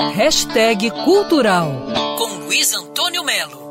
Hashtag Cultural com Luiz Antônio Melo.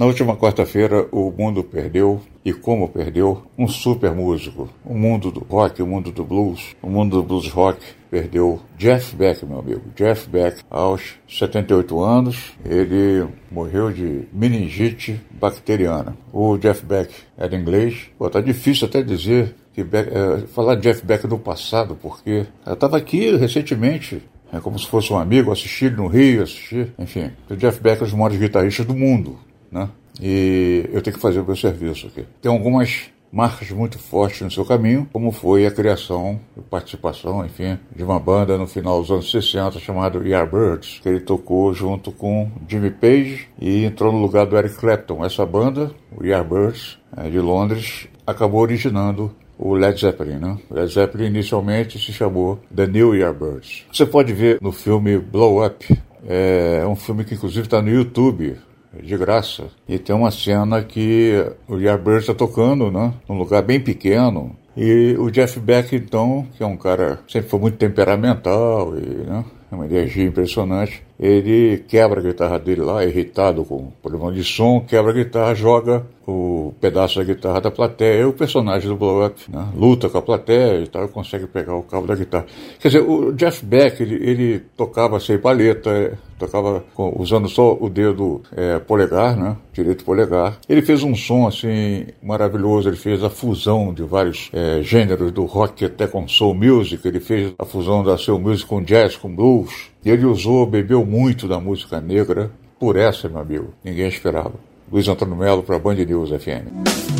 Na última quarta-feira, o mundo perdeu, e como perdeu, um super músico. O mundo do rock, o mundo do blues, o mundo do blues rock perdeu Jeff Beck, meu amigo. Jeff Beck, aos 78 anos, ele morreu de meningite bacteriana. O Jeff Beck era inglês. Pô, tá difícil até dizer que Beck, é, falar Jeff Beck no passado, porque eu estava aqui recentemente é como se fosse um amigo, assistir no Rio, assistir, enfim. O Jeff Beck é um dos maiores guitarristas do mundo né? E eu tenho que fazer o meu serviço aqui. Tem algumas marcas muito fortes no seu caminho, como foi a criação e participação, enfim, de uma banda no final dos anos 60 chamada Yardbirds, que ele tocou junto com Jimmy Page e entrou no lugar do Eric Clapton. Essa banda, o Yardbirds, é, de Londres, acabou originando o Led Zeppelin, né? O Led Zeppelin inicialmente se chamou The New Yardbirds. Você pode ver no filme Blow Up, é um filme que inclusive está no YouTube, de graça. E tem uma cena que o Yardbirds está tocando, né? Num lugar bem pequeno. E o Jeff Beck, então, que é um cara sempre foi muito temperamental e, né? Uma energia impressionante. Ele quebra a guitarra dele lá, irritado com problema de som, quebra a guitarra, joga o pedaço da guitarra da plateia. E o personagem do Blow Up né, luta com a plateia e tal, consegue pegar o cabo da guitarra. Quer dizer, o Jeff Beck, ele, ele tocava sem paleta, tocava usando só o dedo é, polegar, né, direito polegar. Ele fez um som assim maravilhoso, ele fez a fusão de vários é, gêneros do rock até com soul music, ele fez a fusão da soul music com jazz, com blues. E ele usou, bebeu muito da música negra. Por essa, meu amigo, ninguém esperava. Luiz Antônio Melo para Band News FM.